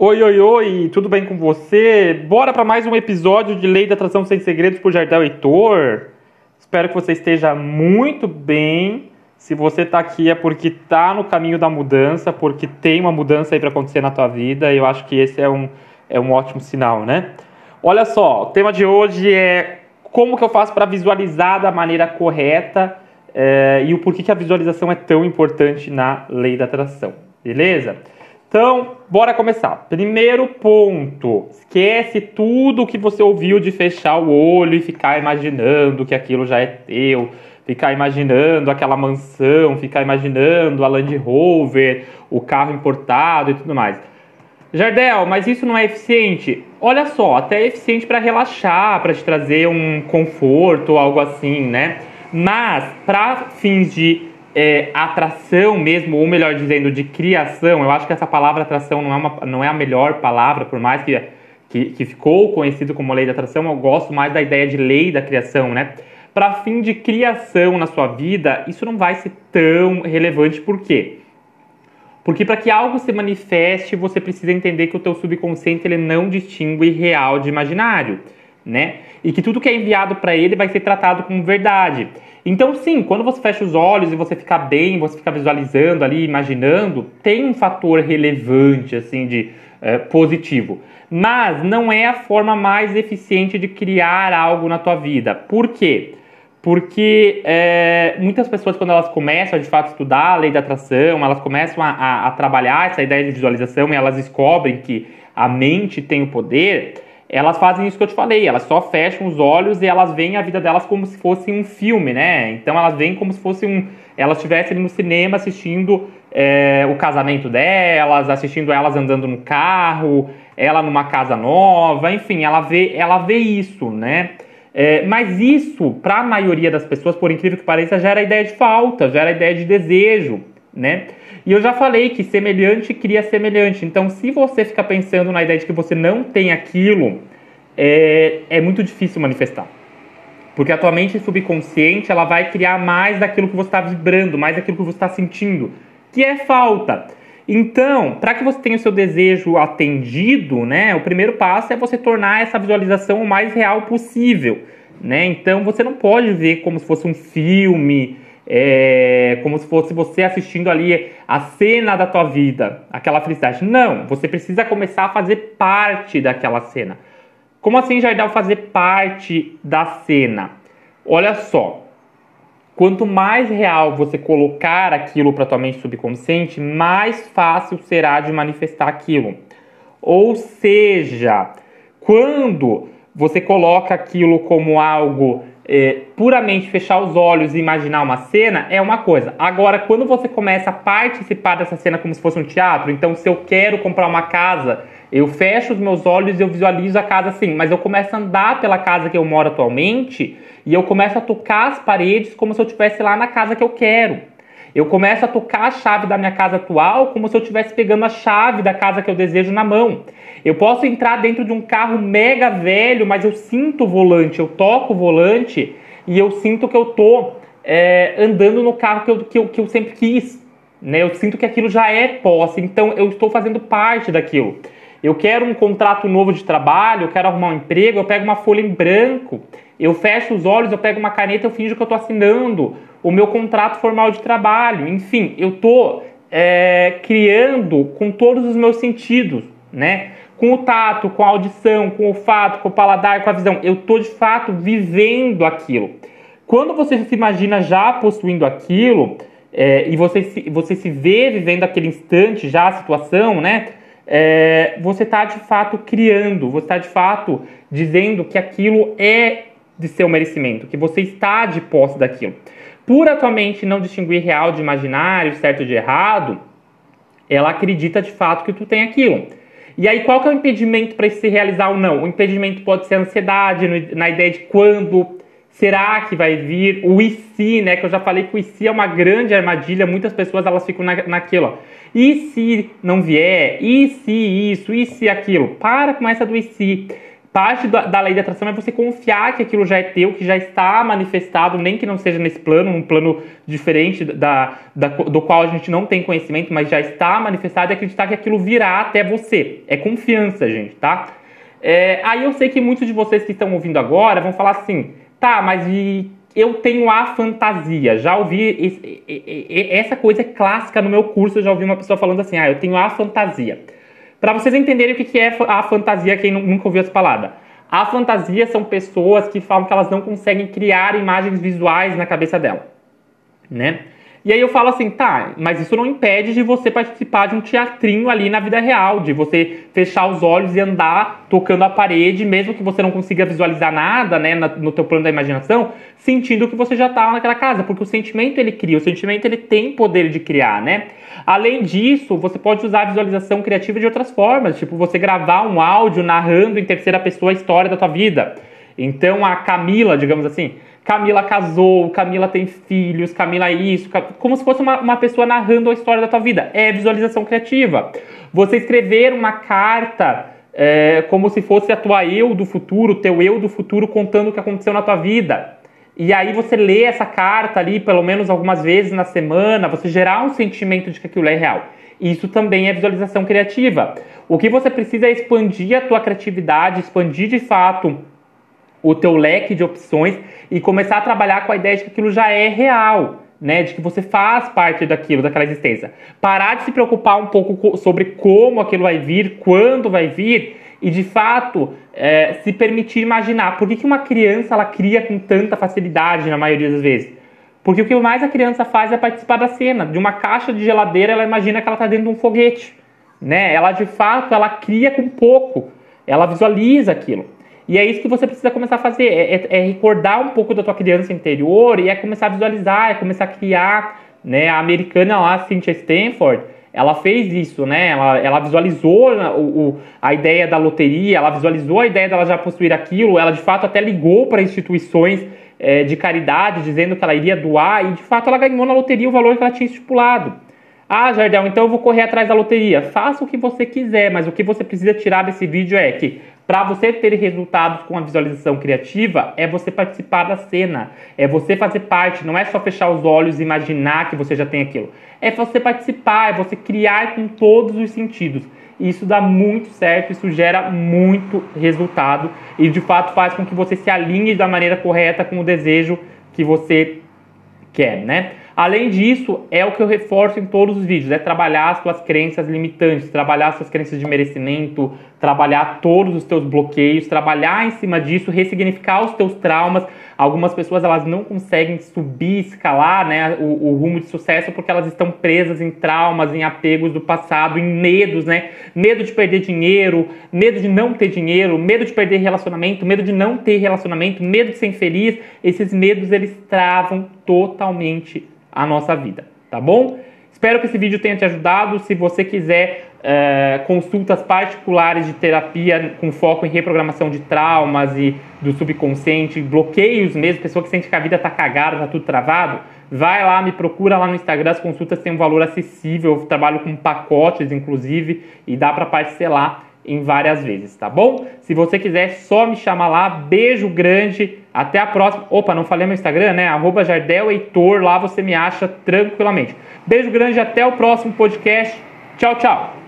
Oi, oi, oi, tudo bem com você? Bora para mais um episódio de Lei da Atração Sem Segredos por Jardel Heitor. Espero que você esteja muito bem. Se você está aqui é porque está no caminho da mudança, porque tem uma mudança aí para acontecer na tua vida. E eu acho que esse é um, é um ótimo sinal, né? Olha só, o tema de hoje é como que eu faço para visualizar da maneira correta é, e o porquê que a visualização é tão importante na lei da atração, beleza? Então, bora começar. Primeiro ponto: esquece tudo que você ouviu de fechar o olho e ficar imaginando que aquilo já é teu, ficar imaginando aquela mansão, ficar imaginando a Land Rover, o carro importado e tudo mais. Jardel, mas isso não é eficiente? Olha só, até é eficiente para relaxar, para te trazer um conforto, algo assim, né? Mas para fins de é, atração mesmo, ou melhor dizendo, de criação, eu acho que essa palavra atração não é, uma, não é a melhor palavra, por mais que, que, que ficou conhecido como lei da atração, eu gosto mais da ideia de lei da criação, né? Para fim de criação na sua vida, isso não vai ser tão relevante, por quê? Porque para que algo se manifeste, você precisa entender que o teu subconsciente ele não distingue real de imaginário, né? E que tudo que é enviado para ele vai ser tratado como verdade. Então, sim, quando você fecha os olhos e você fica bem, você fica visualizando ali, imaginando, tem um fator relevante, assim, de é, positivo. Mas não é a forma mais eficiente de criar algo na tua vida. Por quê? Porque é, muitas pessoas, quando elas começam a, de fato estudar a lei da atração, elas começam a, a, a trabalhar essa ideia de visualização e elas descobrem que a mente tem o poder elas fazem isso que eu te falei, elas só fecham os olhos e elas veem a vida delas como se fosse um filme, né? Então elas veem como se fosse um. Elas estivessem no cinema assistindo é, o casamento delas, assistindo elas andando no carro, ela numa casa nova, enfim, ela vê, ela vê isso, né? É, mas isso, para a maioria das pessoas, por incrível que pareça, gera ideia de falta, gera ideia de desejo, né? E eu já falei que semelhante cria semelhante. Então, se você fica pensando na ideia de que você não tem aquilo, é, é muito difícil manifestar. Porque a tua mente subconsciente ela vai criar mais daquilo que você está vibrando, mais daquilo que você está sentindo, que é falta. Então, para que você tenha o seu desejo atendido, né, o primeiro passo é você tornar essa visualização o mais real possível. Né? Então, você não pode ver como se fosse um filme, é, como se fosse você assistindo ali a cena da tua vida, aquela felicidade. Não, você precisa começar a fazer parte daquela cena. Como assim, Jardel, fazer parte da cena? Olha só, quanto mais real você colocar aquilo para tua mente subconsciente, mais fácil será de manifestar aquilo. Ou seja, quando você coloca aquilo como algo é, puramente fechar os olhos e imaginar uma cena é uma coisa. Agora, quando você começa a participar dessa cena como se fosse um teatro, então se eu quero comprar uma casa, eu fecho os meus olhos e eu visualizo a casa assim, mas eu começo a andar pela casa que eu moro atualmente e eu começo a tocar as paredes como se eu estivesse lá na casa que eu quero. Eu começo a tocar a chave da minha casa atual como se eu estivesse pegando a chave da casa que eu desejo na mão. Eu posso entrar dentro de um carro mega velho, mas eu sinto o volante, eu toco o volante e eu sinto que eu tô é, andando no carro que eu, que eu, que eu sempre quis. Né? Eu sinto que aquilo já é posse, então eu estou fazendo parte daquilo. Eu quero um contrato novo de trabalho, eu quero arrumar um emprego, eu pego uma folha em branco, eu fecho os olhos, eu pego uma caneta, eu finjo que eu estou assinando o meu contrato formal de trabalho. Enfim, eu estou é, criando com todos os meus sentidos, né? Com o tato, com a audição, com o olfato, com o paladar, com a visão. Eu estou de fato vivendo aquilo. Quando você se imagina já possuindo aquilo é, e você se, você se vê vivendo aquele instante, já a situação, né? É, você está de fato criando, você está de fato dizendo que aquilo é de seu merecimento, que você está de posse daquilo por atualmente não distinguir real de imaginário, certo de errado, ela acredita de fato que tu tem aquilo. E aí, qual que é o impedimento para se realizar ou não? O impedimento pode ser a ansiedade, na ideia de quando será que vai vir, o e se, né? Que eu já falei que o e se é uma grande armadilha, muitas pessoas elas ficam na, naquilo, ó. E se não vier? E se isso? E se aquilo? Para com essa do e se. Parte da, da, lei da atração é você confiar que aquilo já é teu, que já está manifestado, nem que não seja nesse plano, um plano diferente da, da, do qual a gente não tem conhecimento, mas já está manifestado e acreditar que aquilo virá até você. É confiança, gente, tá? É, aí eu sei que muitos de vocês que estão ouvindo agora vão falar assim, tá, mas e eu tenho a fantasia. Já ouvi esse, essa coisa é clássica no meu curso, eu já ouvi uma pessoa falando assim, ah, eu tenho a fantasia. Para vocês entenderem o que é a fantasia, quem nunca ouviu essa palavra. A fantasia são pessoas que falam que elas não conseguem criar imagens visuais na cabeça dela, né? E aí eu falo assim, tá, mas isso não impede de você participar de um teatrinho ali na vida real, de você fechar os olhos e andar tocando a parede, mesmo que você não consiga visualizar nada, né, no teu plano da imaginação, sentindo que você já está naquela casa, porque o sentimento ele cria, o sentimento ele tem poder de criar, né? Além disso, você pode usar a visualização criativa de outras formas, tipo você gravar um áudio narrando em terceira pessoa a história da tua vida. Então a Camila, digamos assim, Camila casou, Camila tem filhos, Camila isso, como se fosse uma, uma pessoa narrando a história da tua vida. É visualização criativa. Você escrever uma carta é, como se fosse a tua eu do futuro, teu eu do futuro contando o que aconteceu na tua vida. E aí você lê essa carta ali pelo menos algumas vezes na semana, você gerar um sentimento de que aquilo é real. Isso também é visualização criativa. O que você precisa é expandir a tua criatividade, expandir de fato o teu leque de opções e começar a trabalhar com a ideia de que aquilo já é real, né? De que você faz parte daquilo, daquela existência. Parar de se preocupar um pouco sobre como aquilo vai vir, quando vai vir e de fato é, se permitir imaginar. Por que, que uma criança ela cria com tanta facilidade na maioria das vezes? Porque o que mais a criança faz é participar da cena. De uma caixa de geladeira, ela imagina que ela está dentro de um foguete. Né? Ela de fato ela cria com pouco. Ela visualiza aquilo. E é isso que você precisa começar a fazer, é, é, é, recordar um pouco da tua criança interior e é começar a visualizar, é começar a criar, né? A americana lá, Cynthia Stanford, ela fez isso, né? Ela, ela visualizou o, o, a ideia da loteria, ela visualizou a ideia dela já possuir aquilo, ela de fato até ligou para instituições é, de caridade, dizendo que ela iria doar, e de fato ela ganhou na loteria o valor que ela tinha estipulado. Ah, Jardel, então eu vou correr atrás da loteria. Faça o que você quiser, mas o que você precisa tirar desse vídeo é que para você ter resultados com a visualização criativa, é você participar da cena, é você fazer parte, não é só fechar os olhos e imaginar que você já tem aquilo. É você participar, é você criar com todos os sentidos. Isso dá muito certo, isso gera muito resultado e de fato faz com que você se alinhe da maneira correta com o desejo que você quer, né? Além disso, é o que eu reforço em todos os vídeos, é trabalhar as suas crenças limitantes, trabalhar as suas crenças de merecimento, trabalhar todos os teus bloqueios, trabalhar em cima disso, ressignificar os teus traumas. Algumas pessoas elas não conseguem subir, escalar né, o, o rumo de sucesso porque elas estão presas em traumas, em apegos do passado, em medos, né? Medo de perder dinheiro, medo de não ter dinheiro, medo de perder relacionamento, medo de não ter relacionamento, medo de ser infeliz. Esses medos eles travam totalmente a nossa vida, tá bom? Espero que esse vídeo tenha te ajudado. Se você quiser é, consultas particulares de terapia com foco em reprogramação de traumas e do subconsciente, bloqueios mesmo, pessoa que sente que a vida tá cagada, tá tudo travado, vai lá, me procura lá no Instagram, as consultas têm um valor acessível, eu trabalho com pacotes, inclusive, e dá para parcelar em várias vezes, tá bom? Se você quiser, só me chamar lá. Beijo grande. Até a próxima. Opa, não falei meu Instagram, né? Arroba Jardel Heitor. Lá você me acha tranquilamente. Beijo grande. Até o próximo podcast. Tchau, tchau.